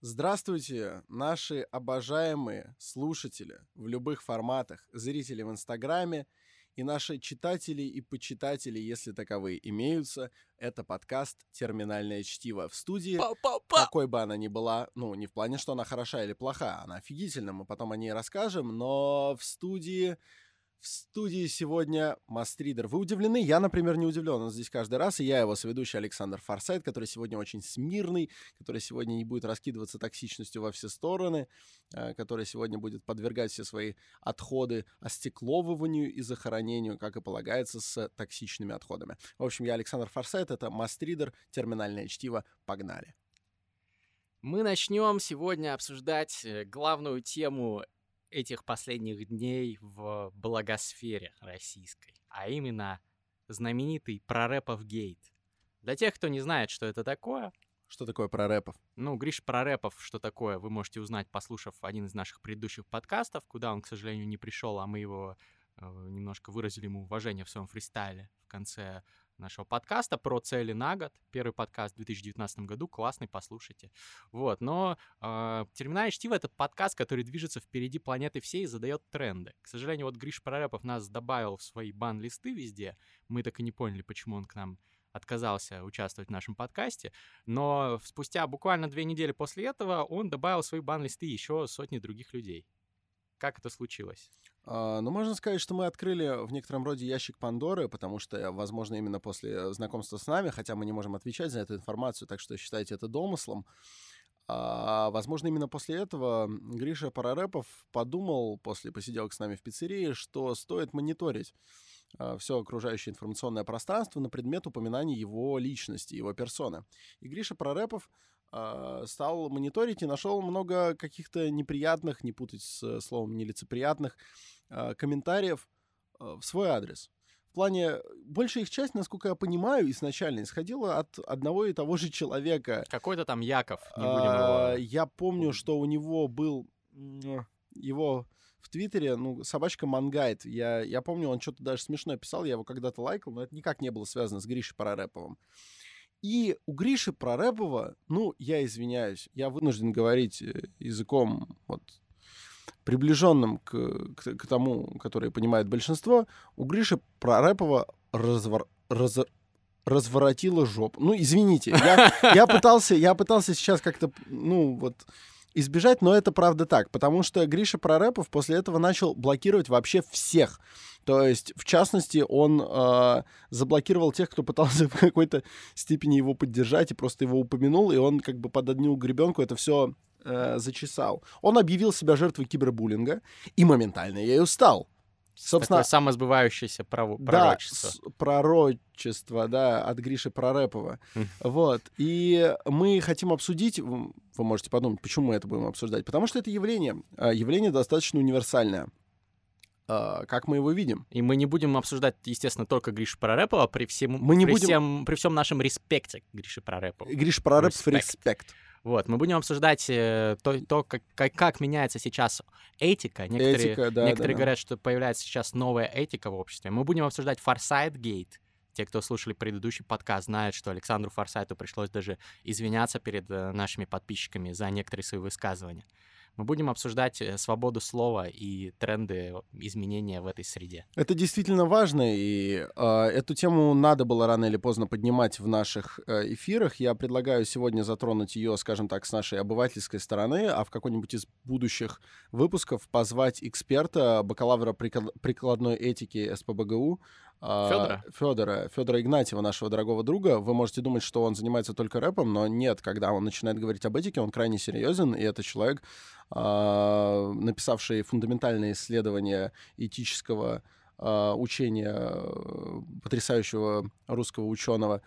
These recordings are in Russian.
Здравствуйте, наши обожаемые слушатели в любых форматах, зрители в Инстаграме и наши читатели и почитатели, если таковые имеются. Это подкаст «Терминальное чтиво» в студии. Па-па-па! Какой бы она ни была, ну, не в плане, что она хороша или плоха, она офигительна, мы потом о ней расскажем, но в студии в студии сегодня Мастридер. Вы удивлены? Я, например, не удивлен. Он здесь каждый раз, и я его соведущий Александр Форсайт, который сегодня очень смирный, который сегодня не будет раскидываться токсичностью во все стороны, э, который сегодня будет подвергать все свои отходы остекловыванию и захоронению, как и полагается, с токсичными отходами. В общем, я Александр Форсайт, это Мастридер, терминальное чтиво. Погнали! Мы начнем сегодня обсуждать э, главную тему этих последних дней в благосфере российской, а именно знаменитый Прорэпов гейт. Для тех, кто не знает, что это такое, Что такое про рэпов? ну, Гриш Прорэпов, что такое, вы можете узнать, послушав один из наших предыдущих подкастов, куда он, к сожалению, не пришел, а мы его э, немножко выразили ему уважение в своем фристайле в конце нашего подкаста про цели на год. Первый подкаст в 2019 году, классный, послушайте. Вот, но э, «Терминальное чтиво» — это подкаст, который движется впереди планеты всей и задает тренды. К сожалению, вот Гриш Прорепов нас добавил в свои бан-листы везде. Мы так и не поняли, почему он к нам отказался участвовать в нашем подкасте, но спустя буквально две недели после этого он добавил в свои бан-листы еще сотни других людей. Как это случилось? А, Ну, можно сказать, что мы открыли в некотором роде ящик Пандоры, потому что, возможно, именно после знакомства с нами, хотя мы не можем отвечать за эту информацию, так что считайте это домыслом, а, возможно, именно после этого Гриша Парарепов подумал после посиделок с нами в пиццерии, что стоит мониторить все окружающее информационное пространство на предмет упоминания его личности, его персоны. И Гриша Парарепов а, стал мониторить и нашел много каких-то неприятных, не путать с э, словом нелицеприятных, а, комментариев а, в свой адрес. В плане, большая их часть, насколько я понимаю, изначально исходила от одного и того же человека. Какой-то там Яков, не будем А, его... Я помню, что у него был его в Твиттере, ну, собачка Мангайт. Я, я помню, он что-то даже смешно писал, я его когда-то лайкал, но это никак не было связано с Гришей Парареповым. И у Гриши Прорепова, ну, я извиняюсь, я вынужден говорить э, языком вот приближенным к, к, к тому, который понимает большинство, у Гриши Прорепова развор, раз, разворотила жопу. Ну, извините, я, я, пытался, я пытался сейчас как-то, ну, вот избежать, но это правда так, потому что Гриша Прорепов после этого начал блокировать вообще всех. То есть, в частности, он э, заблокировал тех, кто пытался в какой-то степени его поддержать и просто его упомянул, и он как бы под одну гребенку это все э, зачесал. Он объявил себя жертвой кибербуллинга и моментально ею стал. Собственно, Такое самосбывающееся право, да, пророчество. пророчество, да, от Гриши Прорепова. Мгм. Вот. И мы хотим обсудить, вы можете подумать, почему мы это будем обсуждать, потому что это явление, а, явление достаточно универсальное. А, Как мы его видим? И мы не будем обсуждать, естественно, только Гришу Прорепова при всем, Мы не при, будем- всем, при всем нашем респекте к Грише Прорепову. Гриш Прорепов, Respect. респект. Вот, мы будем обсуждать э, то, то как, как, как меняется сейчас этика. Некоторые, Этика, да, некоторые да, да. говорят, что появляется сейчас новая этика в обществе. Мы будем обсуждать Форсайт Гейт. Те, кто слушали предыдущий подкаст, знают, что Александру Форсайту пришлось даже извиняться перед э, нашими подписчиками за некоторые свои высказывания. Мы будем обсуждать э, свободу слова и тренды изменения в этой среде. Это действительно важно, и э, эту тему надо было рано или поздно поднимать в наших э, эфирах. Я предлагаю сегодня затронуть ее, скажем так, с нашей обывательской стороны, а в какой-нибудь из будущих выпусков позвать эксперта, бакалавра прикла- прикладной этики СПБГУ, а, Фёдора? Федора, Федора Игнатьева, нашего дорогого друга. Вы можете думать, что он занимается только рэпом, но нет, когда он начинает говорить об этике, он крайне серьезен, и это человек, а, написавший фундаментальные исследования этического а, учения э, потрясающего русского ученого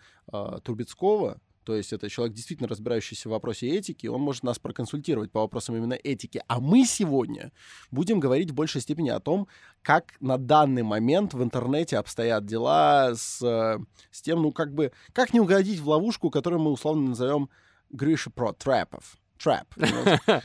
Трубецкого. То есть это человек, действительно разбирающийся в вопросе этики, он может нас проконсультировать по вопросам именно этики. А мы сегодня будем говорить в большей степени о том, как на данный момент в интернете обстоят дела с, с тем, ну как бы, как не угодить в ловушку, которую мы условно назовем Гриша про трэпов. Trap.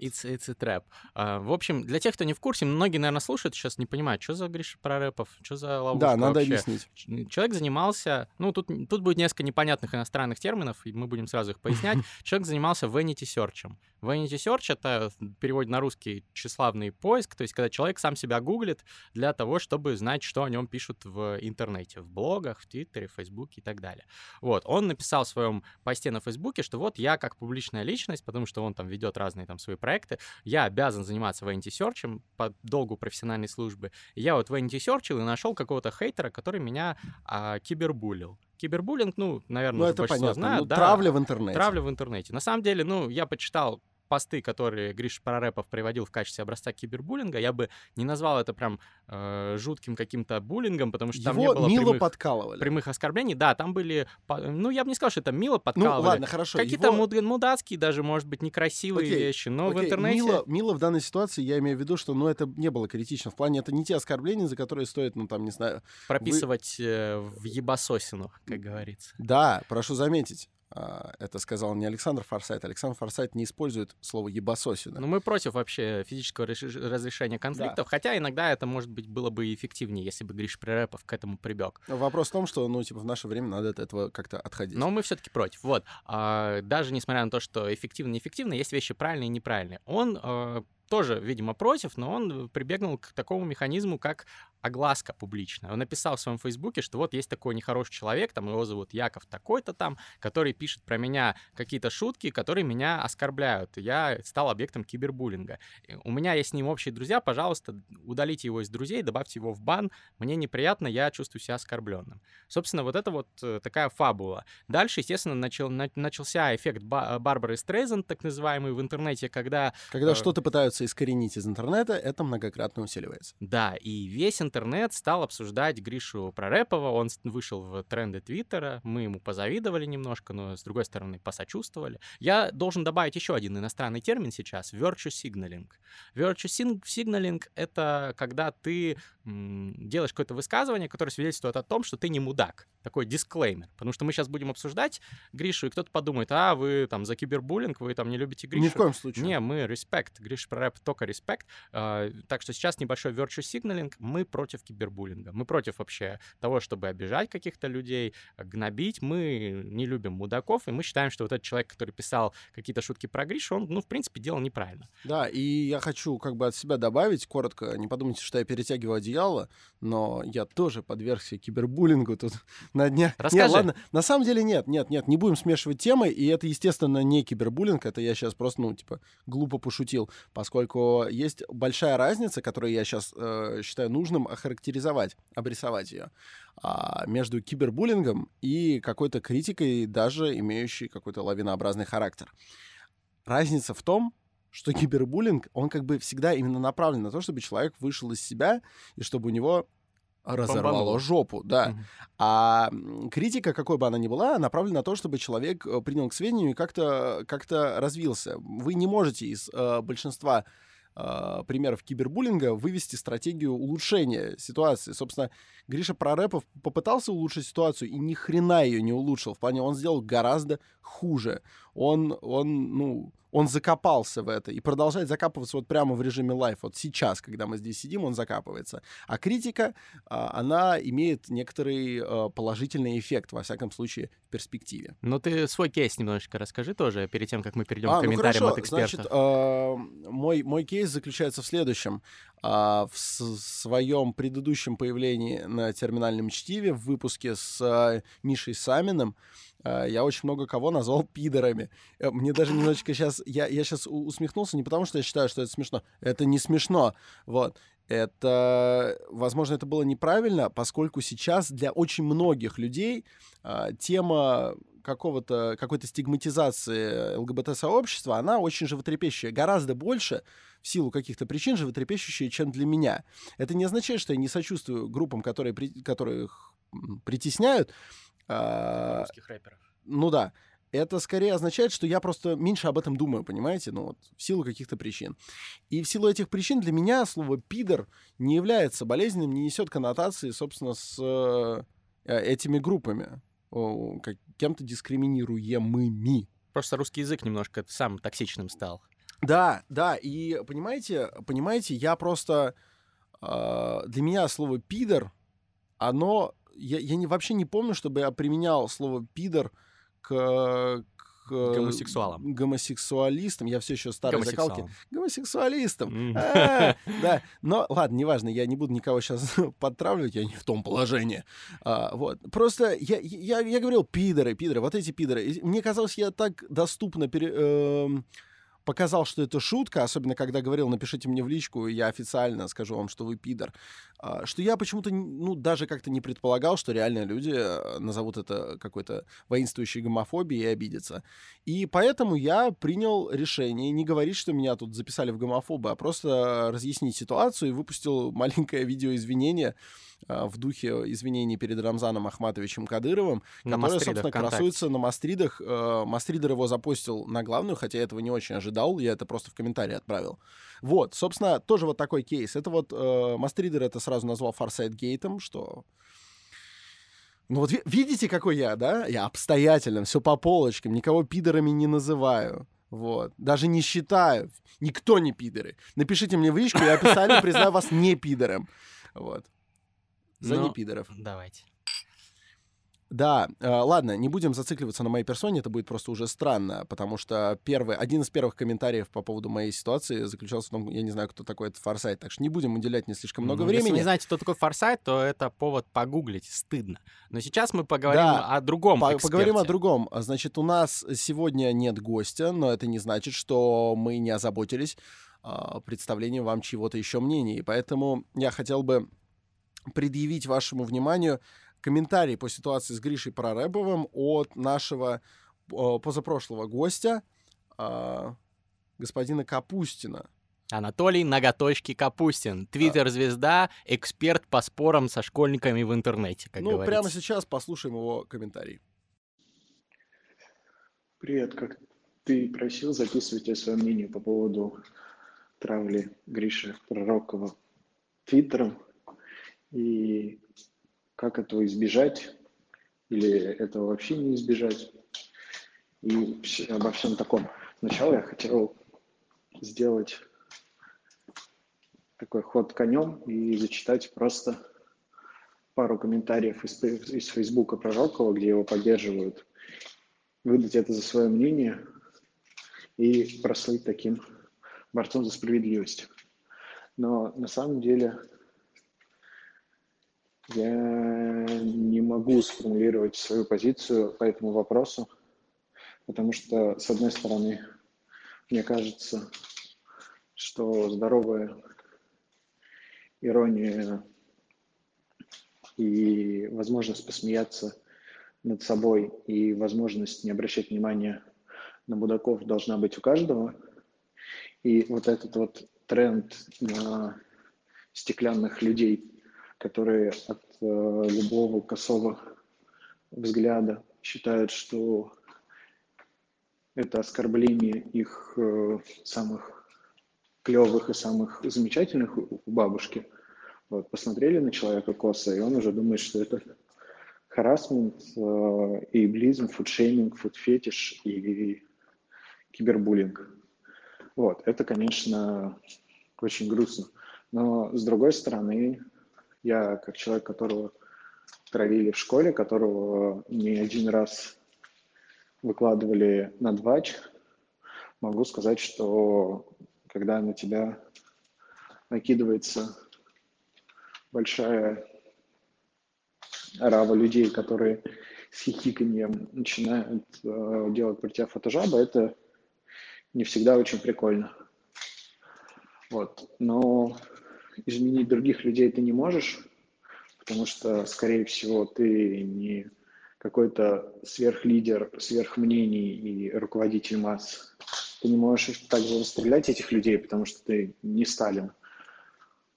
It's, it's a trap. Uh, в общем, для тех, кто не в курсе, многие, наверное, слушают сейчас, не понимают, что за Гриша Прорепов, что за ловушка Да, надо вообще. объяснить. Человек занимался, ну, тут, тут будет несколько непонятных иностранных терминов, и мы будем сразу их пояснять. Человек занимался vanity search. Vanity search — это, в переводе на русский, тщеславный поиск, то есть когда человек сам себя гуглит для того, чтобы знать, что о нем пишут в интернете, в блогах, в Твиттере, в Фейсбуке и так далее. Вот, он написал в своем посте на Фейсбуке, что вот я как публичная личность, потому что он там ведет разные там свои проекты, я обязан заниматься vanity search по долгу профессиональной службы. И я вот vanity search и нашел какого-то хейтера, который меня а, кибербулил. Кибербуллинг, ну, наверное, Ну, это понятно. знают, Ну, да. Травля в интернете. Травля в интернете. На самом деле, ну, я почитал посты, которые Гриша Прорепов приводил в качестве образца кибербуллинга, я бы не назвал это прям э, жутким каким-то буллингом, потому что там не Его было мило прямых, подкалывали. прямых оскорблений. Да, там были, ну, я бы не сказал, что это мило Ну, подкалывали. ладно, хорошо. Какие-то его- муд- мудацкие даже, может быть, некрасивые Окей, вещи, но в Окей, интернете... Мило, мило в данной ситуации, я имею в виду, что ну, это не было критично. В плане, это не те оскорбления, за которые стоит, ну, там, не знаю... прописывать э, в ебасосину, как говорится. Да, прошу заметить, это сказал не Александр Форсайт. Александр Форсайт не использует слово «ебасосина». Но мы против вообще физического разрешения конфликтов, хотя иногда это, может быть, было бы эффективнее, если бы Гриш Пререпов к этому прибег. Вопрос в том, что, ну, типа, в наше время надо от этого как-то отходить. Но мы все-таки против. Вот. А, даже несмотря на то, что эффективно неэффективно, есть вещи правильные и неправильные. Он э, тоже, видимо, против, но он прибегнул к такому механизму, как огласка публичная. Он написал в своем фейсбуке, что вот есть такой нехороший человек, там его зовут Яков такой-то там, который пишет про меня какие-то шутки, которые меня оскорбляют. Я стал объектом кибербуллинга. У меня есть с ним общие друзья, пожалуйста, удалите его из друзей, добавьте его в бан. Мне неприятно, я чувствую себя оскорбленным. Собственно, вот это вот э, такая фабула. Дальше, естественно, начал, на- начался эффект Ба- Барбары Стрейзен, так называемый в интернете, когда Когда э, что-то пытаются искоренить из интернета, это многократно усиливается. Да, и весь интернет стал обсуждать Гришу Прорепова, он вышел в тренды Твиттера, мы ему позавидовали немножко, но, с другой стороны, посочувствовали. Я должен добавить еще один иностранный термин сейчас — virtue signaling. Virtue signaling — это когда ты делаешь какое-то высказывание, которое свидетельствует о том, что ты не мудак. Такой дисклеймер. Потому что мы сейчас будем обсуждать Гришу, и кто-то подумает, а, вы там за кибербуллинг, вы там не любите Гришу. Ни в коем случае. Не, мы респект. Гриш Прореп только респект. А, Так что сейчас небольшой virtue signaling. Мы против кибербуллинга. Мы против вообще того, чтобы обижать каких-то людей, гнобить. Мы не любим мудаков, и мы считаем, что вот этот человек, который писал какие-то шутки про Гришу, он, ну, в принципе, делал неправильно. Да, и я хочу как бы от себя добавить коротко, не подумайте, что я перетягиваю одеяло, но я тоже подвергся кибербуллингу тут на днях. Расскажи. Нет, ладно, на самом деле нет, нет, нет, не будем смешивать темы, и это, естественно, не кибербуллинг, это я сейчас просто, ну, типа, глупо пошутил, поскольку есть большая разница, которую я сейчас считаю нужным охарактеризовать, обрисовать ее, а, между кибербуллингом и какой-то критикой, даже имеющей какой-то лавинообразный характер. Разница в том, что кибербуллинг, он как бы всегда именно направлен на то, чтобы человек вышел из себя и чтобы у него разорвало Бомбануло. жопу, да. Мгм. А критика, какой бы она ни была, направлена на то, чтобы человек э, принял к сведению и как-то как развился. Вы не можете из э, большинства э, примеров кибербуллинга вывести стратегию улучшения ситуации. Собственно, Гриша Прорепов попытался улучшить ситуацию и ни хрена ее не улучшил. В плане он сделал гораздо хуже. Он, он, ну, он закопался в это и продолжает закапываться вот прямо в режиме лайф. Вот сейчас, когда мы здесь сидим, он закапывается. А критика, а, она имеет некоторый э, положительный эффект, во всяком случае, в перспективе. Ну, ты свой кейс немножечко расскажи тоже, перед тем, как мы перейдем А, к ну комментариям хорошо. от экспертов. Значит, э, мой, мой кейс заключается в следующем. А, в своем предыдущем появлении на терминальном чтиве в выпуске с э, Мишей Саминым э, я очень много кого назвал пидорами. Э, Мне даже немножечко сейчас... Я, я сейчас усмехнулся не потому, что я считаю, что это смешно. Это не смешно. Вот. Это, возможно, это было неправильно, поскольку сейчас для очень многих людей а, тема какого-то, какой-то стигматизации ЛГБТ-сообщества, она очень животрепещущая, гораздо больше в силу каких-то причин животрепещущая, чем для меня. Это не означает, что я не сочувствую группам, которые, при- которых притесняют. А, Русских рэперов. ну да. Это скорее означает, что я просто меньше об этом думаю, понимаете? Ну вот, в силу каких-то причин. И в силу этих причин для меня слово «пидор» не является болезненным, не несет коннотации, собственно, с э, этими группами, как- кем-то дискриминируемыми. Просто русский язык немножко сам токсичным стал. Да, да, и понимаете, понимаете, я просто... Э, для меня слово «пидор», оно... Я, я не, вообще не помню, чтобы я применял слово «пидор» к, к гомосексуалам. Гомосексуалистам. Я все еще старой закалки. Гомосексуалистам. А, да. Но ладно, неважно, я не буду никого сейчас подтравливать, я не в том положении. А, вот. Просто я, говорил пидоры, пидоры, вот эти пидоры. Мне казалось, я так доступно эм, показал, что это шутка, особенно когда говорил, напишите мне в личку, я официально скажу вам, что вы пидор, а, что я почему-то, ну, даже как-то не предполагал, что реально люди э, назовут это какой-то воинствующей гомофобией и обидятся. И поэтому я принял решение не говорить, что меня тут записали в гомофобы, а просто разъяснить ситуацию и выпустил маленькое видео извинения а, в духе извинений перед Рамзаном Ахматовичем Кадыровым, на который, собственно, красуется на Мастридах. Э, Мастридер его запустил на главную, хотя этого не очень ожидал, я это просто в комментарии отправил. Вот, собственно, тоже вот такой кейс. Это вот э, Мастридер это сразу назвал Фарсайд Гейтом, что ну вот видите, какой я, да? Я обстоятельным, все по полочкам, никого пидорами не называю. Вот. Даже не считаю. Никто не пидоры. Напишите мне в личку, я описание признаю вас не пидором. Вот. За ну, непидоров. Давайте. Да, э, ладно, не будем зацикливаться на моей персоне, это будет просто уже странно, потому что первый, один из первых комментариев по поводу моей ситуации заключался в том, я не знаю, кто такой этот Форсайт, так что не будем уделять не слишком много ну, времени. Если не знаете, кто такой Форсайт, то это повод погуглить, стыдно. Но сейчас мы поговорим да, о другом по эксперте. Поговорим о другом. Значит, у нас сегодня нет гостя, но это не значит, что мы не озаботились э, представлением вам чего-то еще мнений, и поэтому я хотел бы предъявить вашему вниманию комментарий по ситуации с Гришей Проребовым от нашего позапрошлого гостя, а, господина Капустина. Анатолий Ноготочки Капустин, твиттер-звезда, эксперт по спорам со школьниками в интернете, как ну, говорится. прямо сейчас послушаем его комментарий. Привет, как ты просил, записывайте свое мнение по поводу травли Гриши Пророкова твиттером и как этого избежать, или этого вообще не избежать, и обо всем таком. Сначала я хотел сделать такой ход конем и зачитать просто пару комментариев из, из Фейсбука Пророкова, где его поддерживают, выдать это за свое мнение и прослыть таким борцом за справедливость. Но на самом деле я не могу сформулировать свою позицию по этому вопросу, потому что, с одной стороны, мне кажется, что здоровая ирония и возможность посмеяться над собой и возможность не обращать внимания на мудаков должна быть у каждого. И вот этот вот тренд на стеклянных людей которые от э, любого косого взгляда считают, что это оскорбление их э, самых клевых и самых замечательных бабушки. Вот, посмотрели на человека косо, и он уже думает, что это харасмент, э, эйблизм, фудшейминг, фудфетиш и кибербуллинг. Вот, это, конечно, очень грустно. Но, с другой стороны, я, как человек, которого травили в школе, которого не один раз выкладывали на двач, могу сказать, что когда на тебя накидывается большая рава людей, которые с хихиканьем начинают э, делать про тебя фотожаба, это не всегда очень прикольно. Вот. Но изменить других людей ты не можешь, потому что, скорее всего, ты не какой-то сверхлидер, сверхмнений и руководитель масс. Ты не можешь также расстрелять этих людей, потому что ты не Сталин.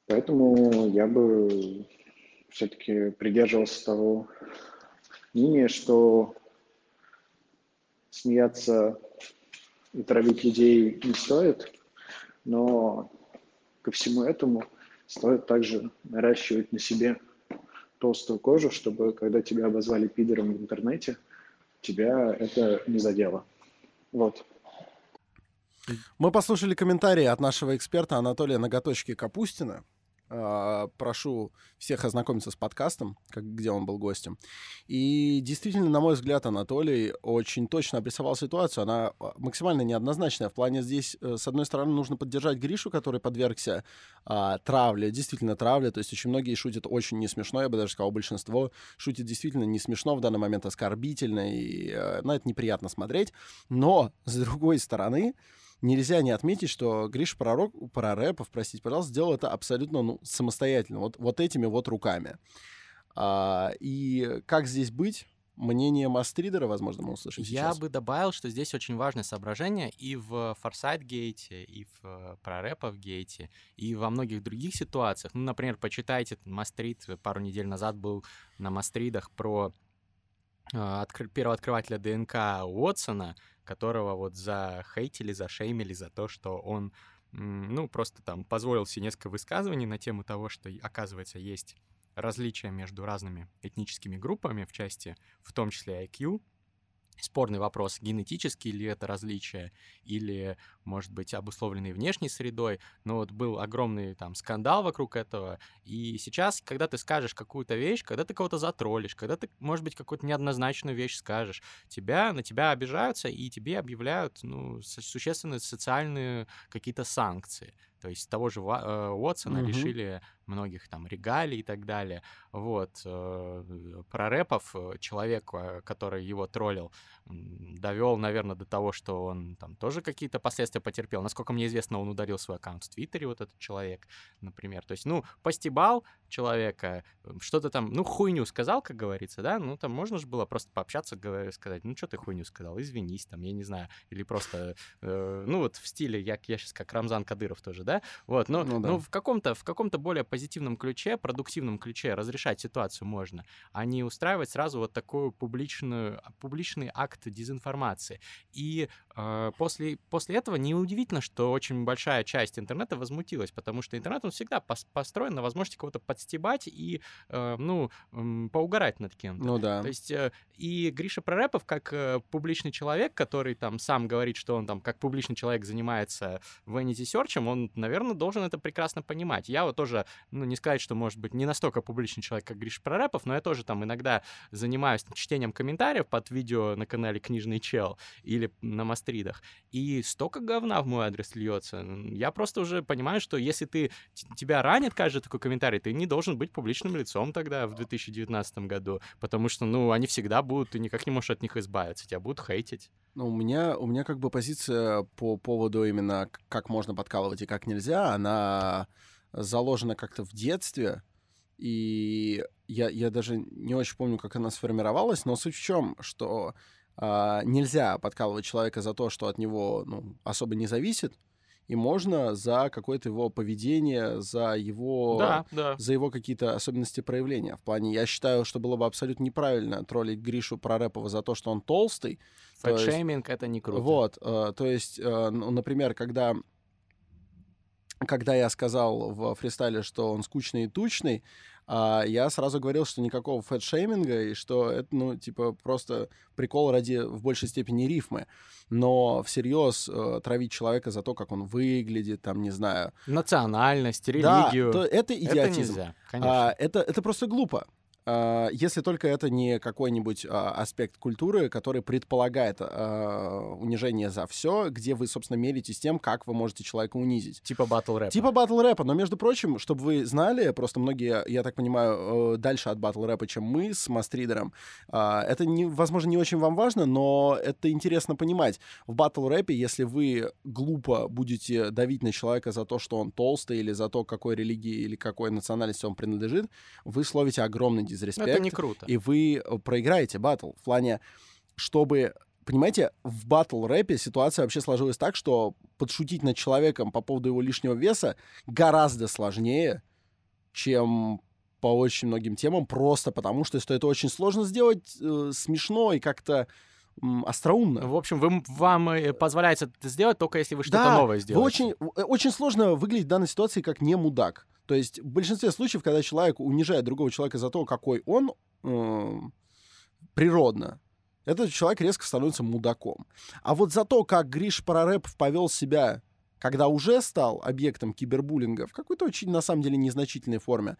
Поэтому я бы все-таки придерживался того мнения, что смеяться и травить людей не стоит, но ко всему этому – Стоит также наращивать на себе толстую кожу, чтобы когда тебя обозвали пидором в интернете, тебя это не задело. Вот. Мы послушали комментарии от нашего эксперта Анатолия Ноготочки Капустина. А, прошу всех ознакомиться с подкастом, как, где он был гостем. И действительно, на мой взгляд, Анатолий очень точно обрисовал ситуацию. Она а, максимально неоднозначная. В плане здесь, э, с одной стороны, нужно поддержать Гришу, который подвергся а, травле, действительно травле. То есть очень многие шутят очень не смешно, я бы даже сказал, большинство шутит действительно не смешно, в данный момент оскорбительно, и э, на это неприятно смотреть. Но, с другой стороны, нельзя не отметить, что Гриш Пророк, Прорепов, простите, пожалуйста, сделал это абсолютно ну, самостоятельно, вот, вот этими вот руками. А, и как здесь быть? Мнение Мастридера, возможно, мы услышим сейчас. Я бы добавил, что здесь очень важное соображение и в Форсайт гейте, и в э, Прорепов гейте, и во многих других ситуациях. Ну, например, почитайте, Мастрид пару недель назад был на Мастридах про э, откр- первого открывателя ДНК Уотсона, которого вот за хейтили, за то, что он, ну, просто там позволил себе несколько высказываний на тему того, что, оказывается, есть различия между разными этническими группами в части, в том числе IQ, спорный вопрос, генетический ли это различие, или, может быть, обусловленный внешней средой, но вот был огромный там скандал вокруг этого, и сейчас, когда ты скажешь какую-то вещь, когда ты кого-то затроллишь, когда ты, может быть, какую-то неоднозначную вещь скажешь, тебя, на тебя обижаются, и тебе объявляют, ну, существенные социальные какие-то санкции. То есть того же э, Уотсона mm-hmm. лишили многих там регалий и так далее. Вот. Э, про рэпов э, человек, который его троллил, довел, наверное, до того, что он там тоже какие-то последствия потерпел. Насколько мне известно, он ударил свой аккаунт в Твиттере, вот этот человек, например. То есть, ну, постебал человека, что-то там, ну, хуйню сказал, как говорится, да, ну, там можно же было просто пообщаться, сказать, ну, что ты хуйню сказал, извинись, там, я не знаю, или просто, э, ну, вот в стиле, я, я сейчас как Рамзан Кадыров тоже, да, вот, но, ну, да. ну в каком-то в каком-то более позитивном ключе, продуктивном ключе разрешать ситуацию можно, а не устраивать сразу вот такую публичную, публичный акт дезинформации. И э, после, после этого неудивительно, что очень большая часть интернета возмутилась, потому что интернет, он всегда пос построен на возможности кого-то подстебать и, э, ну, э, поугарать над кем-то. Ну да. То есть э, и Гриша Прорепов, как э, публичный человек, который там сам говорит, что он там как публичный человек занимается Vanity Search, он, наверное, должен это прекрасно понимать. Я вот тоже, ну, не сказать, что, может быть, не настолько публичный человек, как Гриша Прорепов, но я тоже там иногда занимаюсь чтением комментариев под видео на канале «Книжный чел» или на Мастридах. И столько говна в мой адрес льется. Я просто уже понимаю, что если ты, тебя ранит каждый такой комментарий, ты не должен быть публичным лицом тогда в 2019 году, потому что, ну, они всегда будут, ты никак не можешь от них избавиться, тебя будут хейтить. Ну, у меня, у меня как бы позиция по поводу именно как можно подкалывать и как нельзя, она заложена как-то в детстве, и я, я даже не очень помню, как она сформировалась, но суть в чем, что а, нельзя подкалывать человека за то, что от него ну, особо не зависит, и можно за какое-то его поведение, за его, да, да. за его какие-то особенности проявления. В плане, я считаю, что было бы абсолютно неправильно троллить Гришу Прорепова за то, что он толстый. Фэтшейминг — это не круто. Вот, э, то есть, э, ну, например, когда когда я сказал в фристайле, что он скучный и тучный, а я сразу говорил, что никакого фэтшейминга, и что это, ну, типа, просто прикол ради, в большей степени, рифмы. Но всерьез э, травить человека за то, как он выглядит, там, не знаю... Национальность, религию. Да, то это идиотизм. Это нельзя, конечно. А, это, это просто глупо. А, если только это не какой-нибудь а, аспект культуры, который предполагает а, унижение за все, где вы, собственно, меритесь тем, как вы можете человека унизить. Типа батл рэпа. Типа батл рэпа. Но, между прочим, чтобы вы знали, просто многие, я так понимаю, э, дальше от батл рэпа, чем мы с Мастридером. Это, не, возможно, не очень вам важно, но это интересно понимать. В батл рэпе, если вы глупо будете давить на человека за то, что он толстый, или за то, какой религии или какой национальности он принадлежит, вы словите огромный дизреспект. Это не круто. И вы э, проиграете батл. В плане, чтобы Понимаете, в батл рэпе ситуация вообще сложилась так, что подшутить над человеком по поводу его лишнего веса гораздо сложнее, чем по очень многим темам, просто потому что, это очень сложно сделать э, смешно и как-то остроумно. В общем, вы, вам э, позволяется это сделать только если вы что-то да, новое сделаете. Очень, э, очень сложно выглядеть в данной ситуации как не мудак. То есть в большинстве случаев, когда человек унижает другого человека за то, какой он э, природно, Этот человек резко становится мудаком. А вот за то, как Гриш Парарэпов повел себя, когда уже стал объектом кибербуллинга в какой-то очень, на самом деле, незначительной форме,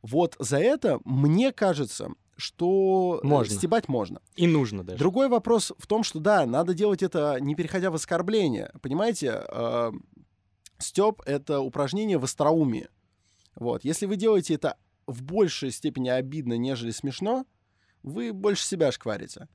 вот за это, мне кажется, что э, Можно. стебать можно. И нужно даже. Другой вопрос в том, что да, надо делать это не переходя в оскорбление. Понимаете, э, стёб — это упражнение в остроумии. Вот. Если вы делаете это в большей степени обидно, нежели смешно, вы больше себя шкварите.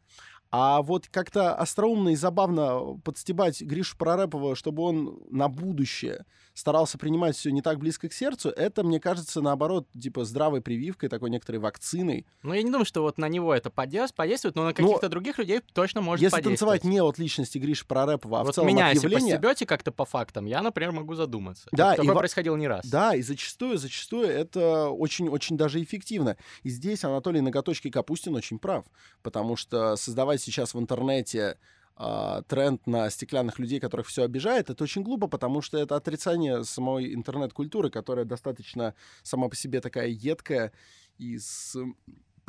А вот как-то остроумно и забавно подстебать Гришу Прорепова, чтобы он на будущее старался принимать все не так близко к сердцу, это, мне кажется, наоборот, типа здравой прививкой, такой некоторой вакциной. Ну, я не думаю, что вот на него это подейс- подействует, но на каких-то других людей точно может Если танцевать не от личности Гриши Прорепова, а в вот целом меня, от если явления... постебете как-то по фактам, я, например, могу задуматься. Да, Такое и во- происходило не раз. Да, и зачастую, зачастую это очень-очень даже эффективно. И здесь Анатолий Ноготочки Капустин очень прав, потому что создавать сейчас в интернете а, тренд на стеклянных людей, которых все обижает, это очень глупо, потому что это отрицание самой интернет-культуры, которая достаточно сама по себе такая едкая и с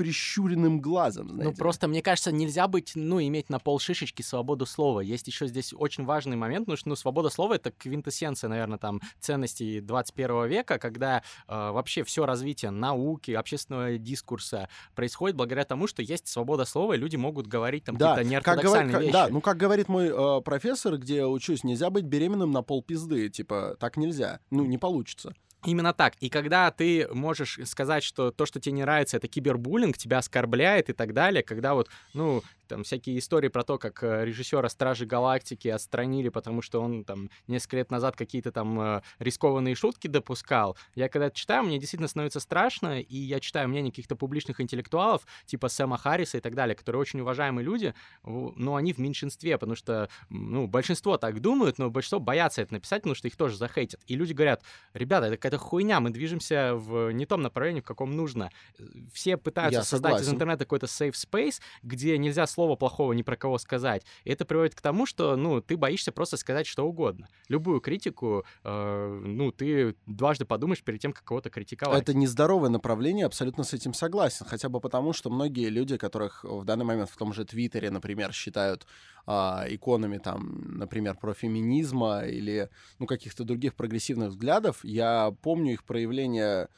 прищуренным глазом, Ну, знаете. просто, мне кажется, нельзя быть, ну, иметь на пол шишечки свободу слова. Есть еще здесь очень важный момент, потому что, ну, свобода слова — это квинтэссенция, наверное, там, ценностей 21 века, когда э, вообще все развитие науки, общественного дискурса происходит благодаря тому, что есть свобода слова, и люди могут говорить там Да, какие-то как говорит, неортодоксальные как- вещи. да, ну как говорит мой э, профессор, где я учусь, нельзя быть беременным на пол пизды, типа так нельзя, ну не получится. Именно так. И когда ты можешь сказать, что то, что тебе не нравится, это кибербуллинг, тебя оскорбляет и так далее, когда вот, ну, там всякие истории про то, как э, режиссера Стражи Галактики отстранили, потому что он там несколько лет назад какие-то там э, рискованные шутки допускал. Я когда это читаю, мне действительно становится страшно, и я читаю мнение каких-то публичных интеллектуалов, типа Сэма Харриса и так далее, которые очень уважаемые люди, но они в меньшинстве, потому что, ну, большинство так думают, но большинство боятся это написать, потому что их тоже захейтят. И люди говорят, ребята, это какая-то хуйня, мы движемся в не том направлении, в каком нужно. Э, Все пытаются Я создать из согласен. интернета какой-то safe space, где нельзя слова плохого ни про кого сказать. И это приводит к тому, что, ну, ты боишься просто сказать что угодно. Любую критику, э, ну, ты дважды подумаешь перед тем, как кого-то критиковать. Это нездоровое направление, абсолютно с этим согласен. Хотя бы потому, что многие люди, которых в данный момент в том же Твиттере, например, считают а, иконами, там, например, профеминизма или ну, каких-то других прогрессивных взглядов, я помню их проявления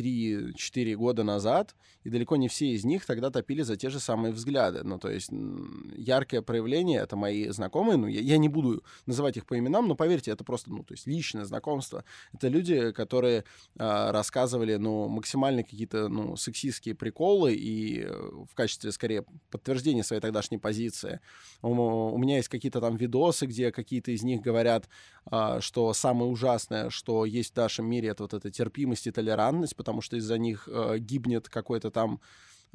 3-4 года назад, и далеко не все из них тогда топили за те же самые взгляды. Ну, то есть яркое проявление — это мои знакомые, ну, я, я не буду называть их по именам, но поверьте, это просто, ну, то есть личное знакомство. Это люди, которые а, рассказывали, ну, максимально какие-то, ну, сексистские приколы и э, в качестве, скорее, подтверждения своей тогдашней позиции. У, у меня есть какие-то там видосы, где какие-то из них говорят, а, что самое ужасное, что есть в нашем мире, это вот эта терпимость и толерантность, потому что из-за них э, гибнет какой-то там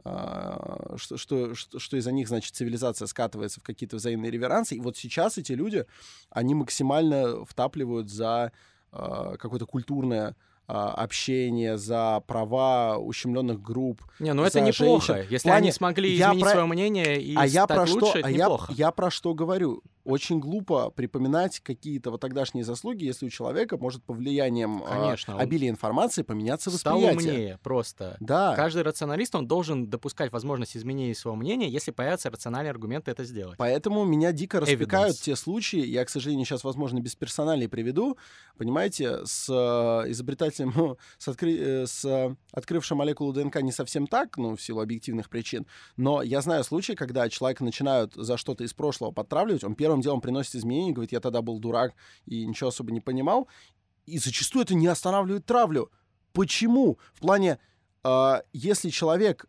а, что, что, что, из-за них, значит, цивилизация скатывается в какие-то взаимные реверансы. И вот сейчас эти люди, они максимально втапливают за а, какое-то культурное общение, за права ущемленных групп. Не, ну это неплохо. женщин. Если плане, они смогли я изменить про- свое мнение и а я про лучше, что, это а я, неплохо. я про что говорю? Очень глупо припоминать какие-то вот тогдашние заслуги, если у человека может по влиянием а, Конечно, он обилия информации поменяться Стал восприятие. умнее просто. Да. Каждый рационалист, он должен допускать возможность изменения своего мнения, если появятся рациональные аргументы это сделать. Поэтому меня дико распекают Evidence. те случаи, я, к сожалению, сейчас, возможно, без персоналей приведу, понимаете, с э, изобретателем, ну, с, откры- э, с э, открывшим молекулу ДНК не совсем так, ну, в силу объективных причин, но я знаю случаи, когда человека начинают за что-то из прошлого подтравливать, он первым делом приносит изменения, говорит, я тогда был дурак и ничего особо не понимал, и зачастую это не останавливает травлю. Почему? В плане, э, если человек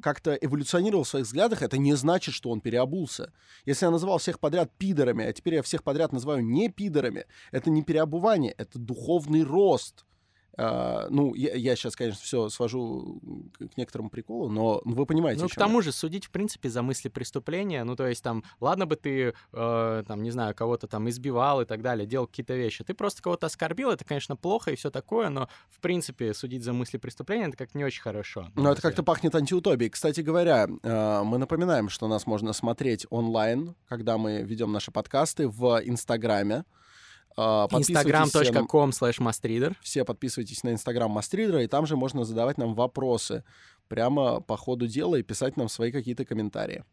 как-то эволюционировал в своих взглядах, это не значит, что он переобулся. Если я называл всех подряд пидорами, а теперь я всех подряд называю не пидорами, это не переобувание, это духовный рост. А, ну, я, я сейчас, конечно, все свожу к некоторому приколу, но вы понимаете, Ну, к чем я. тому же, судить, в принципе, за мысли преступления, ну, то есть, там, ладно бы ты, э, там, не знаю, кого-то там избивал и так далее, делал какие-то вещи, ты просто кого-то оскорбил, это, конечно, плохо и все такое, но, в принципе, судить за мысли преступления, это как не очень хорошо. Ну, это как-то пахнет антиутопией. Кстати говоря, э, мы напоминаем, что нас можно смотреть онлайн, когда мы ведем наши подкасты в Инстаграме. На- instagram.com slash mastreader. все подписывайтесь на Инстаграм Мастридера, и там же можно задавать нам вопросы прямо по ходу дела и писать нам свои какие-то комментарии.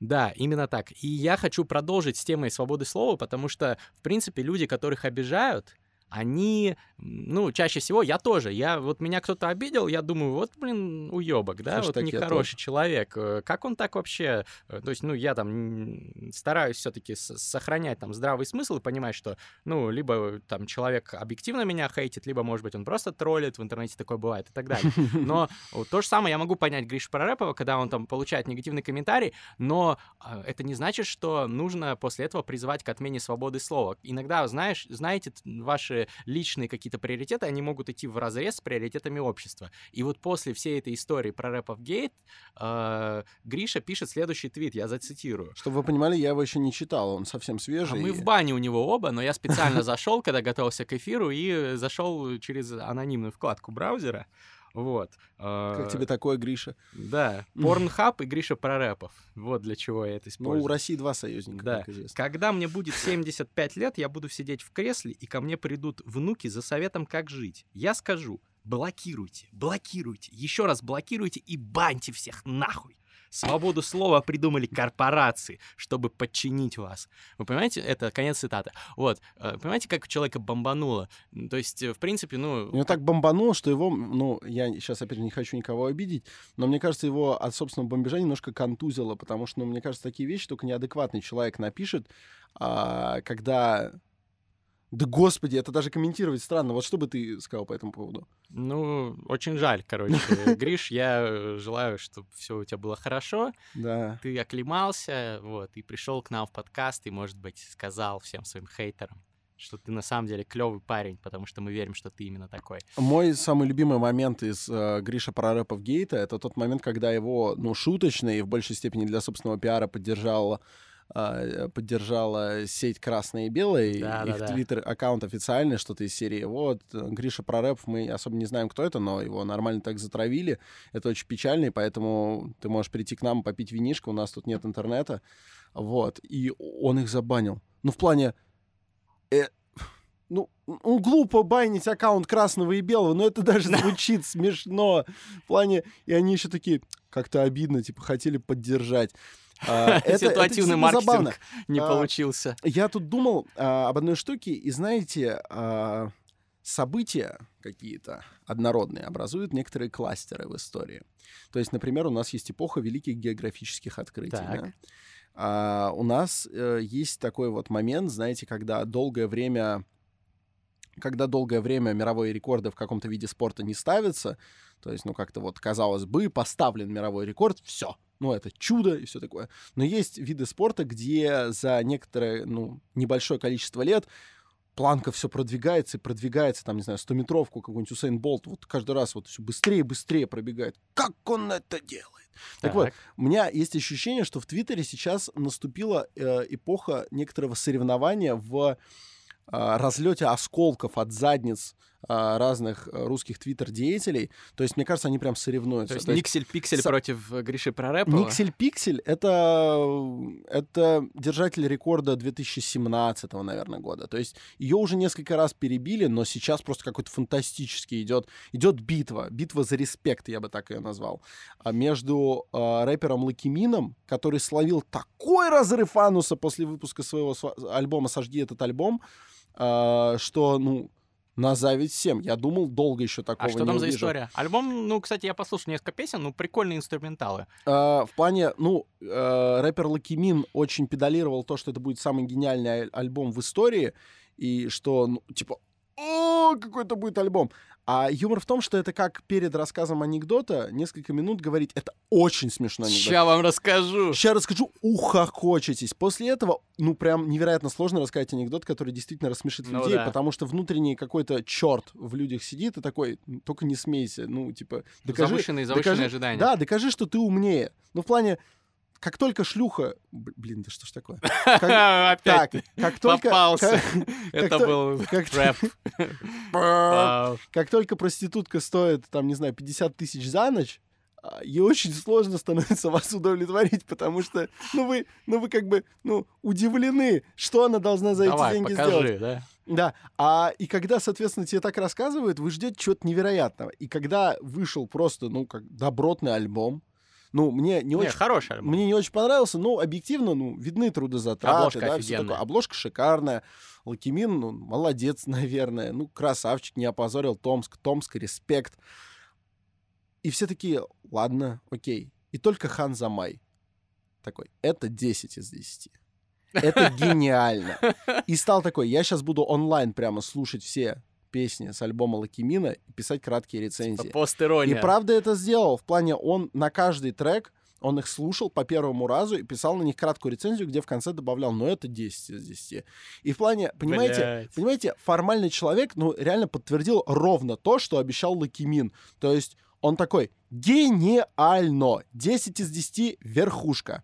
Да, именно так. И я хочу продолжить с темой свободы слова, потому что, в принципе, люди, которых обижают, они, ну, чаще всего, я тоже, я, вот меня кто-то обидел, я думаю, вот, блин, уебок, да, Хэштег вот нехороший человек, э, как он так вообще, э, то есть, ну, я там стараюсь все-таки сохранять там здравый смысл и понимать, что, ну, либо там человек объективно меня хейтит, либо, может быть, он просто троллит, в интернете такое бывает и так далее. Но то же самое я могу понять Гриша Прорепова, когда он там получает негативный комментарий, но э, это не значит, что нужно после этого призывать к отмене свободы слова. Иногда, знаешь, знаете, ваши личные какие-то приоритеты, они могут идти в разрез с приоритетами общества. И вот после всей этой истории про рэпов гейт э, Гриша пишет следующий твит, я зацитирую. Чтобы вы понимали, я его еще не читал, он совсем свежий. А мы в бане у него оба, но я специально зашел, когда готовился к эфиру, и зашел через анонимную вкладку браузера. Вот. Как э, тебе такое, Гриша? Да, Порнхаб и Гриша Прорепов. Вот для чего я это использую. Ну, у России два союзника, Да. как известно. Когда мне будет 75 лет, я буду сидеть в кресле, и ко мне придут внуки за советом, как жить. Я скажу, блокируйте, блокируйте, еще раз блокируйте и баньте всех нахуй. Свободу слова придумали корпорации, чтобы подчинить вас. Вы понимаете, это конец цитаты. Вот, э, понимаете, как человека бомбануло? То есть, э, в принципе, ну... Его так бомбануло, что его, ну, я сейчас, опять же, не хочу никого обидеть, но мне кажется, его от собственного бомбежа немножко контузило, потому что, ну, мне кажется, такие вещи только неадекватный человек напишет, а, когда... Да господи, это даже комментировать странно. Вот что бы ты сказал по этому поводу? Ну, очень жаль, короче. Гриш, я желаю, чтобы все у тебя было хорошо. Да. Ты оклемался, вот, и пришел к нам в подкаст, и, может быть, сказал всем своим хейтерам, что ты на самом деле клевый парень, потому что мы верим, что ты именно такой. Мой самый любимый момент из э, Гриша про рэпов Гейта — это тот момент, когда его, ну, шуточно и в большей степени для собственного пиара поддержала э, поддержала сеть «Красное и белое», Да, их да, твиттер-аккаунт официальный, что-то из серии. Вот, Гриша про рэп, мы особо не знаем, кто это, но его нормально так затравили. Это очень печально, и поэтому ты можешь прийти к нам попить винишко, у нас тут нет интернета. Вот, и он их забанил. Ну, в плане... э, ну, ну, глупо байнить аккаунт красного и белого, но это даже звучит смешно. В плане, и они еще такие, как-то обидно, типа, хотели поддержать. А, это- это Ситуативный действительно маркетинг забавно. не А, получился. Я тут думал а, об одной штуке, и знаете, события какие-то однородные образуют некоторые кластеры в истории. То есть, например, у нас есть эпоха великих географических открытий. Да. А, у нас э, есть такой вот момент, знаете, когда долгое время когда долгое время мировые рекорды в каком-то виде спорта не ставятся, то есть, ну, как-то вот, казалось бы, поставлен мировой рекорд, все, ну, это чудо и все такое. Но есть виды спорта, где за некоторое, ну, небольшое количество лет планка все продвигается и продвигается, там, не знаю, 100-метровку какой-нибудь Усейн Болт, вот каждый раз вот все быстрее и быстрее пробегает. Как он это делает? Так вот, у меня есть ощущение, что в Твиттере сейчас наступила э, эпоха некоторого соревнования в а, разлете осколков от задниц а, разных э, русских твиттер-деятелей. То есть, мне кажется, они прям соревнуются. То есть То есть Никсель-пиксель со- против э, Гриши Прорепова? Никсель Пиксель это, это держатель рекорда 2017, наверное, года. То есть ее уже несколько раз перебили, но сейчас просто какой-то фантастический идет, идет битва. Битва за респект, я бы так ее назвал. А между э, рэпером Лакимином, который словил такой разрыв ануса после выпуска своего альбома «Сожги этот альбом», э, что, ну, на зависть всем. Я думал, долго еще такого А что не там за увижу. история? Альбом, ну, кстати, я послушал несколько песен, ну, прикольные инструменталы. А, в плане, ну, э, рэпер Loqiemean очень педалировал то, что это будет самый гениальный аль- альбом в истории, и что, ну, типа, о, какой это будет альбом. А юмор в том, что это как перед рассказом анекдота несколько минут говорить, это очень смешно. Сейчас вам расскажу. Сейчас расскажу, ухохочетесь. После этого, ну, прям невероятно сложно рассказать анекдот, который действительно рассмешит Ну людей, да. потому что внутренний какой-то черт в людях сидит и такой, «Ну, только не смейся, ну, типа, докажи, Завышенные, завышенные докажи- ожидания. Да, докажи, что ты умнее. Ну, в плане, как только шлюха... Блин, да что ж такое? Опять Так, как только... попался. как- Это то- был как- рэп. Вау. Как только проститутка стоит, там, не знаю, 50 тысяч за ночь, а, ей очень сложно становится вас удовлетворить, потому что, ну, вы, ну, вы как бы, ну, удивлены, что она должна за эти Давай, деньги сделать. покажи, да? Да, а и когда, соответственно, тебе так рассказывают, вы ждете чего-то невероятного. И когда вышел просто, ну, как добротный альбом, Ну, мне не Не, очень... хороший альбом. Мне не очень понравился, но объективно, ну, видны трудозатраты. Обложка да, офигенная. такое. Обложка шикарная. Loqiemean, ну, молодец, наверное. Ну, красавчик, не опозорил Томск. Томск, респект. И все такие, ладно, окей. И только Хан Замай такой, это 10 из 10. Это гениально. И стал такой, я сейчас буду онлайн прямо слушать все песни с альбома Loqiemean а и писать краткие рецензии. И Пост-ирония. правда это сделал. В плане, он на каждый трек, он их слушал по первому разу и писал на них краткую рецензию, где в конце добавлял, ну это 10 из 10. И в плане, понимаете, Блядь. понимаете, формальный человек, ну, реально подтвердил ровно то, что обещал Лакимин. То есть он такой, гениально, 10 из 10, верхушка.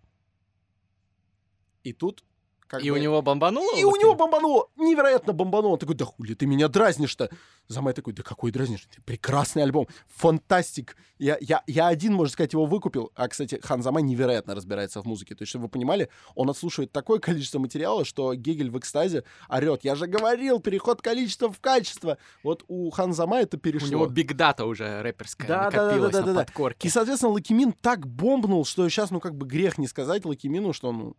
И тут как И бы- у него бомбануло? и у него бомбануло, невероятно бомбануло. Он такой, да хули ты меня дразнишь-то? Замай такой, да какой дразнишь? Ты Прекрасный альбом, fantastic. Я, я, я один, можно сказать, его выкупил. А, кстати, Хан Замай невероятно разбирается в музыке. То есть, чтобы вы понимали, он отслушивает такое количество материала, что Гегель в экстазе орет. Я же говорил, переход количества в качество. Вот у Хан Замай это У перешло. него big data уже рэперская Да, да, да, накопилась да, да, на да. подкорке. И, соответственно, Лакимин так бомбнул, что сейчас, ну, как бы грех не сказать Лакимину, что, ну,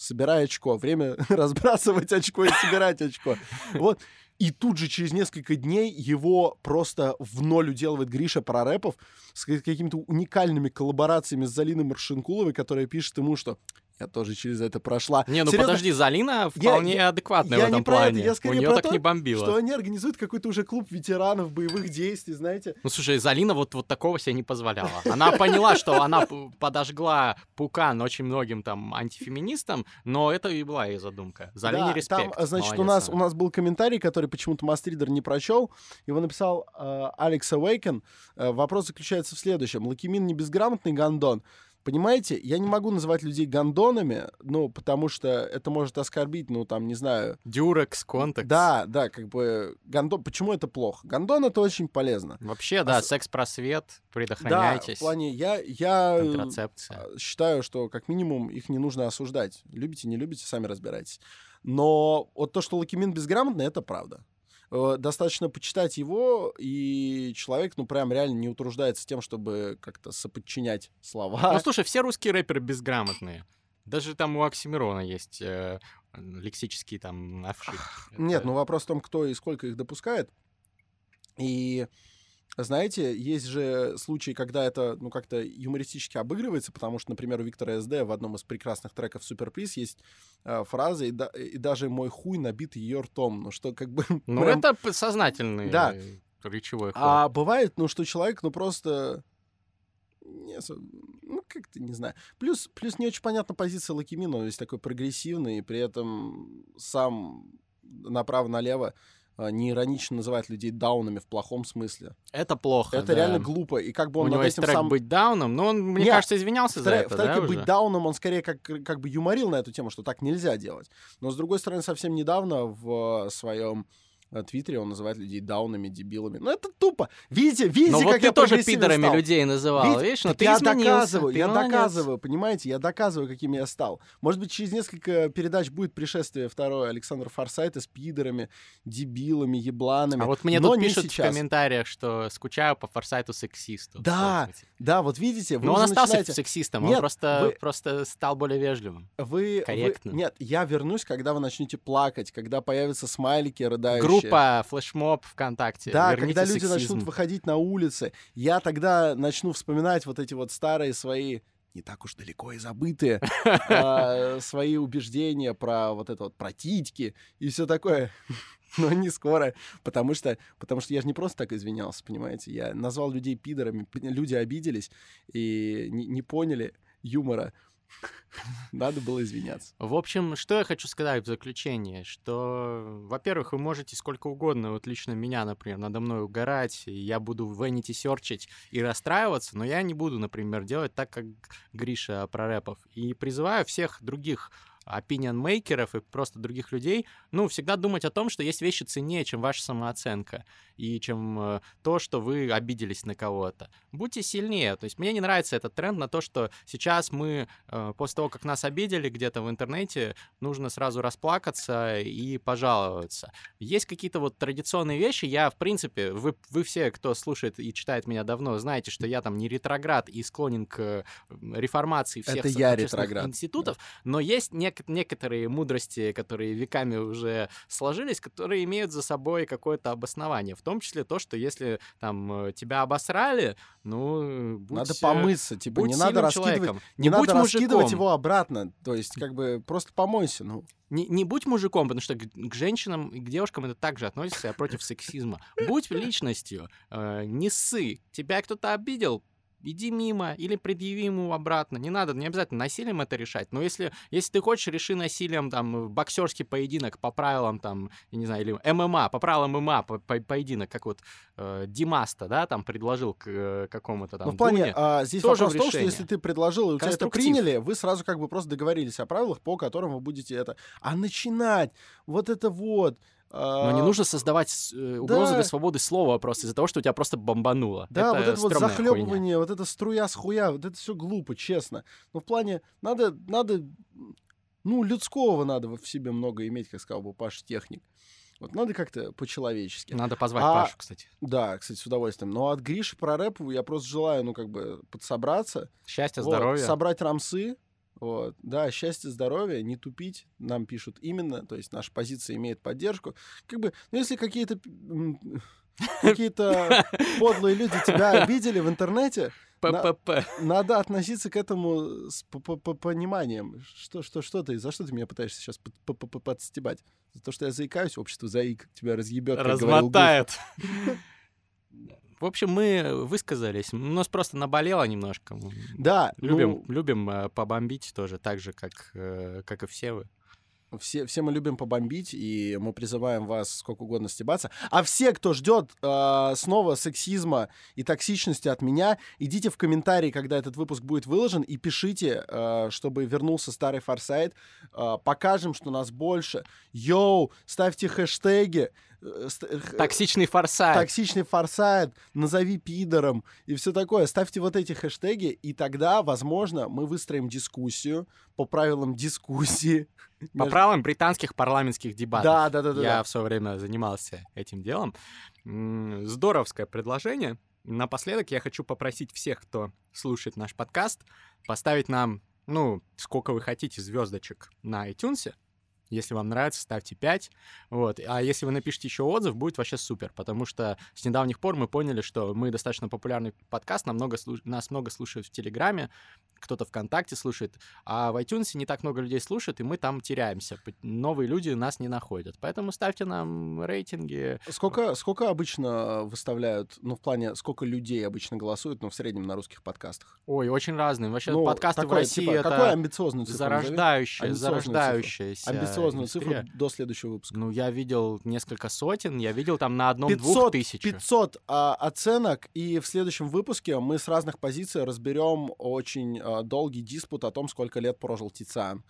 собирай очко. Время разбрасывать очко и собирать очко. Вот. И тут же через несколько дней его просто в ноль уделывает Гриша Прорэпов с ка- какими-то уникальными коллаборациями с Залиной Маршинкуловой, которая пишет ему, что я тоже через это прошла. Не, ну Серьезно, подожди, Залина вполне я- адекватная я в этом не про это, плане. я У скорее нее про так то, не бомбило. Что они организуют какой-то уже клуб ветеранов боевых действий, знаете? Ну, слушай, Залина вот, вот такого себе не позволяла. Она поняла, что она подожгла пукан очень многим там антифеминистам, но это и была ее задумка. Залине Да, респект. Там, значит, у нас, она. у нас был комментарий, который почему-то Мастридер не прочел. Его написал э, Алекс Авейкен. Э, вопрос заключается в следующем. Лакимин не безграмотный гондон. Понимаете, я не могу называть людей гондонами, ну, потому что это может оскорбить, ну, там, не знаю. Durex, Contex. Да, да, как бы гондон... Почему это плохо? Гондон — это очень полезно. Вообще, да, Ос- секс-просвет, Да, предохраняйтесь. в плане я, я э, Контрацепция. а, считаю, что как минимум их не нужно осуждать. Любите, не любите, сами разбирайтесь. Но вот то, что Лакимин безграмотный, это правда. Э, Достаточно почитать его, и человек, ну, прям реально не утруждается тем, чтобы как-то соподчинять слова. Ну, слушай, все русские рэперы безграмотные. Даже там у Оксимирона есть э, лексические там ошибки. Нет, Это- ну вопрос в том, кто и сколько их допускает. И знаете, есть же случаи, когда это, ну, как-то юмористически обыгрывается, потому что, например, у Виктора СД в одном из прекрасных треков Суперприз есть э, фраза и, да- и даже мой хуй набит ее ртом. Ну, что как бы... Ну, прям- это сознательный Да. речевой ход. А бывает, ну, что человек, ну, просто... не ну, как-то, не знаю. Плюс, плюс не очень понятна позиция Лакимина. Он весь такой прогрессивный, и при этом сам направо-налево а, не иронично называет людей даунами в плохом смысле. Это плохо, это да. реально глупо. И как бы У он него над есть этим трек сам... «Быть дауном», но он, мне Не, кажется, извинялся В, за тре- это, в треке да, «Быть уже? дауном» он скорее как, как бы юморил на эту тему, что так нельзя делать. Но, с другой стороны, совсем недавно в своем э, Твиттере он называет людей даунами, дебилами. Ну, это тупо. Видите, видите, Ну вот как ты я тоже прогрессивен пидорами стал? людей называл, Видите? видишь? Но Так ты я изменился, доказываю, ты я молодец. доказываю, понимаете? Я доказываю, каким я стал. Может быть, через несколько передач будет пришествие второе Александр Форсайта с пидорами, дебилами, ебланами. А вот мне но тут пишут сейчас. в комментариях, что скучаю по форсайту сексисту. Да, Вот. Да, вот видите, вы Но он остался начинаете... сексистом, Нет, он просто, вы- просто стал более вежливым. Вы, вы- корректным. Нет, я вернусь, когда вы начнете плакать, когда появятся смайлики рыдающие. Группа флешмоб ВКонтакте. Да, Верните когда люди сексизм. начнут выходить на улицы, я тогда начну вспоминать вот эти вот старые свои не так уж далеко и забытые а, свои убеждения про вот это вот про титьки и все такое. Но не скоро, потому что, потому что я же не просто так извинялся, понимаете? Я назвал людей пидорами, люди обиделись и не, не поняли юмора. Надо было извиняться. В общем, что я хочу сказать в заключение, что, во-первых, вы можете сколько угодно, вот лично меня, например, надо мной угорать, и я буду ванити серчить и расстраиваться, но я не буду, например, делать так, как Гриша про рэпов. И призываю всех других opinion-мейкеров и просто других людей, ну, всегда думать о том, что есть вещи ценнее, чем ваша самооценка, и чем э, то, что вы обиделись на кого-то. Будьте сильнее. То есть мне не нравится этот тренд на то, что сейчас мы, э, после того, как нас обидели где-то в интернете, нужно сразу расплакаться и пожаловаться. Есть какие-то вот традиционные вещи. Я, в принципе, вы, вы все, кто слушает и читает меня давно, знаете, что я там не ретроград и склонен к реформации всех Это я ретроград. институтов, но есть нек- некоторые мудрости, которые веками уже сложились, которые имеют за собой какое-то обоснование. В том числе то, что если там э, тебя обосрали, ну, будь, Надо помыться, типа, будь не надо раскидывать, человеком. не, Не, надо будь раскидывать мужиком. его обратно. То есть, как бы, просто помойся, ну. Не, не будь мужиком, потому что к, к женщинам и к девушкам это также относится, я против сексизма. Будь личностью, э, не ссы. Тебя кто-то обидел, иди мимо или предъяви ему обратно. Не надо, не обязательно насилием это решать. Но если, если ты хочешь, реши насилием там боксерский поединок по правилам там, я не знаю, или ММА, по правилам ММА по- по- поединок, как вот э, Димаста, да, там предложил к э, какому-то там Ну, в плане, Дуне. а, здесь тоже вопрос в том, что если ты предложил, и у тебя это приняли, вы сразу как бы просто договорились о правилах, по которым вы будете это... А начинать вот это вот... Но не а, нужно создавать э, угрозы да. для свободы слова просто из-за того, что у тебя просто бомбануло. Да, вот это вот стрёмная хуйня. захлебывание, вот это струя с хуя, вот это все глупо, честно. Но в плане, надо, надо, ну, людского надо в себе много иметь, как сказал бы Паш Техник. Вот надо как-то по-человечески. Надо позвать А- Пашу, кстати. Да, кстати, с удовольствием. Но от Гриши про рэп я просто желаю, ну, как бы, подсобраться. Счастья, Вот, здоровья. собрать рамсы. Вот. Да, счастье, здоровье, не тупить, нам пишут именно, то есть наша позиция имеет поддержку. Как бы, ну, если какие-то какие-то подлые люди тебя обидели в интернете, на- ППП. надо относиться к этому с п- п- п- пониманием. Что, что, что ты, за что ты меня пытаешься сейчас подстебать? За то, что я заикаюсь, общество заик тебя разъебет. Размотает. В общем, мы высказались. У нас просто наболело немножко. Да, Любим, ну, любим э, побомбить тоже, так же, как, э, как и все вы. Все, все мы любим побомбить, и мы призываем вас сколько угодно стебаться. А все, кто ждет э, снова сексизма и токсичности от меня, идите в комментарии, когда этот выпуск будет выложен, и пишите, э, чтобы вернулся старый форсайт. Э, покажем, что нас больше. Йоу, ставьте хэштеги. Э, э, Токсичный форсайт. Токсичный форсайт, назови пидором и все такое. Ставьте вот эти хэштеги, и тогда, возможно, мы выстроим дискуссию по правилам дискуссии. По правилам британских парламентских дебатов. Да, да, да, да. Я да. в свое время занимался этим делом. Здоровское предложение. Напоследок я хочу попросить всех, кто слушает наш подкаст, поставить нам, ну, сколько вы хотите звездочек на iTunes. Если вам нравится, ставьте 5. Вот. А если вы напишите еще отзыв, будет вообще супер, потому что с недавних пор мы поняли, что мы достаточно популярный подкаст, нам много нас много слушают в Телеграме, кто-то ВКонтакте слушает, а в iTunes не так много людей слушает, и мы там теряемся. Новые люди нас не находят. Поэтому ставьте нам рейтинги. Сколько, сколько обычно выставляют, ну, в плане, сколько людей обычно голосуют, ну, в среднем на русских подкастах? Ой, очень разные. Вообще Ну, подкасты в такое, России типа, это Какую амбициозную цифру назови? зарождающая, Амбициозную цифру. до следующего выпуска. Ну, я видел несколько сотен, я видел там на одном-двух 500, тысяч. 500 а, оценок, и в следующем выпуске мы с разных позиций разберем очень а, долгий диспут о том, сколько лет прожил Тициан.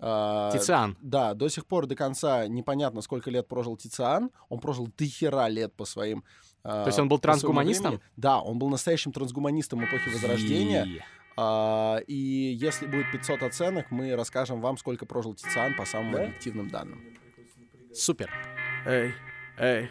А, Тициан. Да, до сих пор до конца непонятно, сколько лет прожил Тициан. Он прожил до хера лет по своим... а, То есть он был трансгуманистом? Да, он был настоящим трансгуманистом эпохи Возрождения. И- А, и если будет 500 оценок, мы расскажем вам, сколько прожил Тициан по самым Да? объективным данным. Супер. Эй, эй.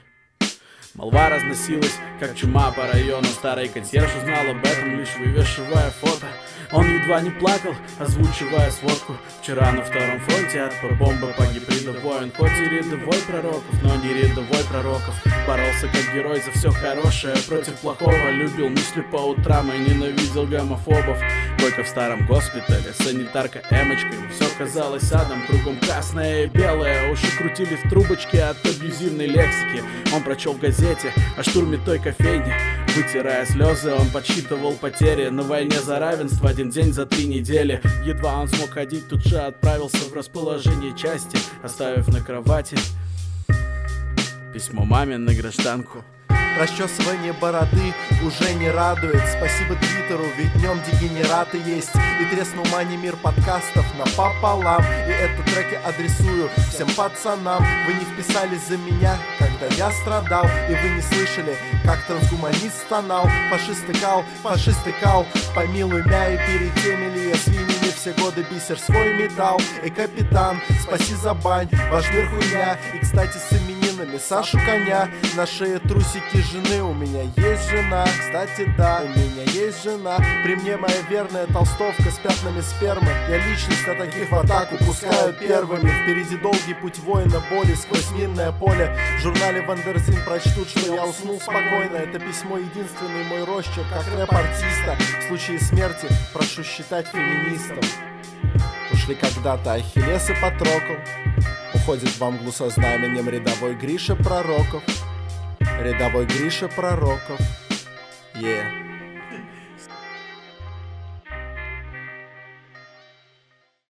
Молва разносилась, как чума по району. Старый консьерж узнал об этом, лишь вывешивая фото. Он едва не плакал, озвучивая сводку. Вчера на втором фронте от бомбы погиб рядовой Он хоть и рядовой пророков, но не рядовой пророков. Боролся как герой за все хорошее против плохого. Любил мысли по утрам и ненавидел гомофобов. Койка в старом госпитале, санитарка Эмочка Ему все казалось адом, кругом красное и белое Уши крутили в трубочке от абьюзивной лексики. Он прочел в газете о штурме той кофейни. Вытирая слезы, он подсчитывал потери. На войне за равенство один день за три недели. Едва он смог ходить, тут же отправился в расположение части Оставив на кровати Письмо маме на гражданку Расчесывание бороды уже не радует. Спасибо Твиттеру, ведь днем дегенераты есть. И треснул мани мир подкастов напополам И этот трек я адресую всем пацанам. Вы не вписались за меня, когда я страдал. И вы не слышали, как трансгуманист стонал. Фашисты кал, фашисты кал Помилуй мя и перед теми ли я свиньями Все годы бисер свой металл И капитан, спаси за бань, ваш мир хуйня И кстати с именинами Сашу коня На шее трусики жены, у меня есть жена Кстати да, у меня есть жена. При мне моя верная толстовка с пятнами спермы. Я личность на таких в атаку пускаю первыми. Впереди долгий путь воина боли сквозь минное поле. В журнале Вандерзин прочтут, что я уснул спокойно. Это письмо единственный мой росчерк, как рэп-артиста. В случае смерти прошу считать феминистом. Ушли когда-то Ахиллес и Патрокл Уходит во мглу со знаменем рядовой Гриша Пророков. Рядовой Гриша Пророков. Yeah